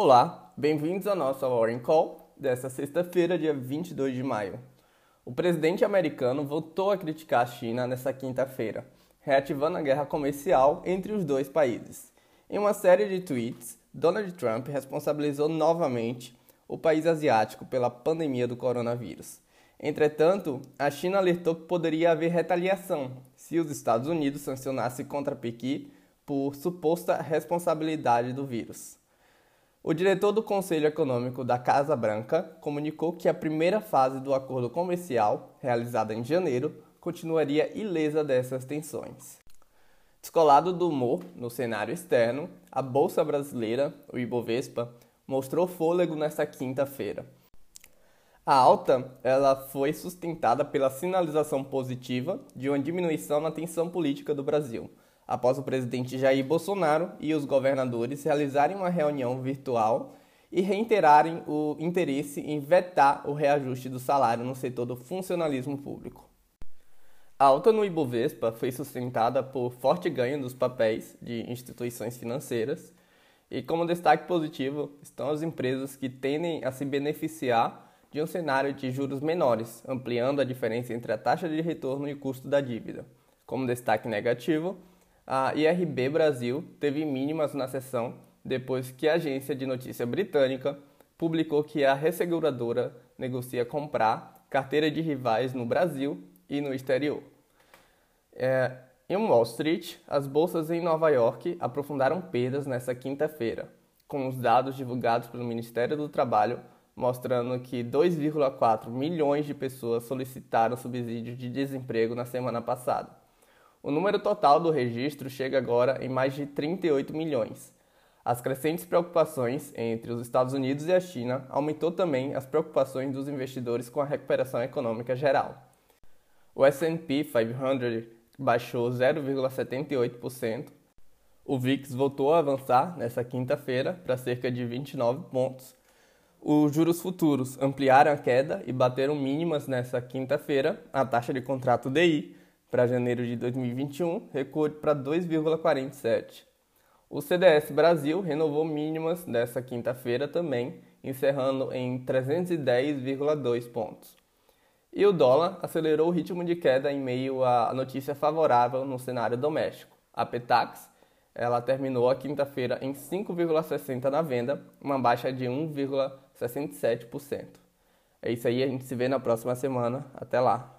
Olá, bem-vindos ao nosso Warren Call desta sexta-feira, dia 22 de maio. O presidente americano voltou a criticar a China nesta quinta-feira, reativando a guerra comercial entre os dois países. Em uma série de tweets, Donald Trump responsabilizou novamente o país asiático pela pandemia do coronavírus. Entretanto, a China alertou que poderia haver retaliação se os Estados Unidos sancionassem contra Pequim por suposta responsabilidade do vírus. O diretor do Conselho Econômico da Casa Branca comunicou que a primeira fase do acordo comercial, realizada em janeiro, continuaria ilesa dessas tensões. Descolado do humor no cenário externo, a Bolsa Brasileira, o Ibovespa, mostrou fôlego nesta quinta-feira. A alta ela foi sustentada pela sinalização positiva de uma diminuição na tensão política do Brasil, após o presidente Jair Bolsonaro e os governadores realizarem uma reunião virtual e reiterarem o interesse em vetar o reajuste do salário no setor do funcionalismo público. A alta no Ibovespa foi sustentada por forte ganho dos papéis de instituições financeiras e, como destaque positivo, estão as empresas que tendem a se beneficiar de um cenário de juros menores, ampliando a diferença entre a taxa de retorno e o custo da dívida. Como destaque negativo, a IRB Brasil teve mínimas na sessão depois que a agência de notícia britânica publicou que a resseguradora negocia comprar carteira de rivais no Brasil e no exterior. É, em Wall Street, as bolsas em Nova York aprofundaram perdas nesta quinta-feira, com os dados divulgados pelo Ministério do Trabalho mostrando que 2,4 milhões de pessoas solicitaram subsídio de desemprego na semana passada. O número total do registro chega agora em mais de 38 milhões. As crescentes preocupações entre os Estados Unidos e a China aumentou também as preocupações dos investidores com a recuperação econômica geral. O S&P 500 baixou 0,78%. O VIX voltou a avançar nesta quinta-feira para cerca de 29 pontos. Os juros futuros ampliaram a queda e bateram mínimas nesta quinta-feira. A taxa de contrato DI para janeiro de 2021 recuou para 2,47. O CDS Brasil renovou mínimas nesta quinta-feira também, encerrando em 310,2 pontos. E o dólar acelerou o ritmo de queda em meio à notícia favorável no cenário doméstico. A Petax ela terminou a quinta-feira em 5,60 na venda, uma baixa de 1,67%. É isso aí, a gente se vê na próxima semana. Até lá!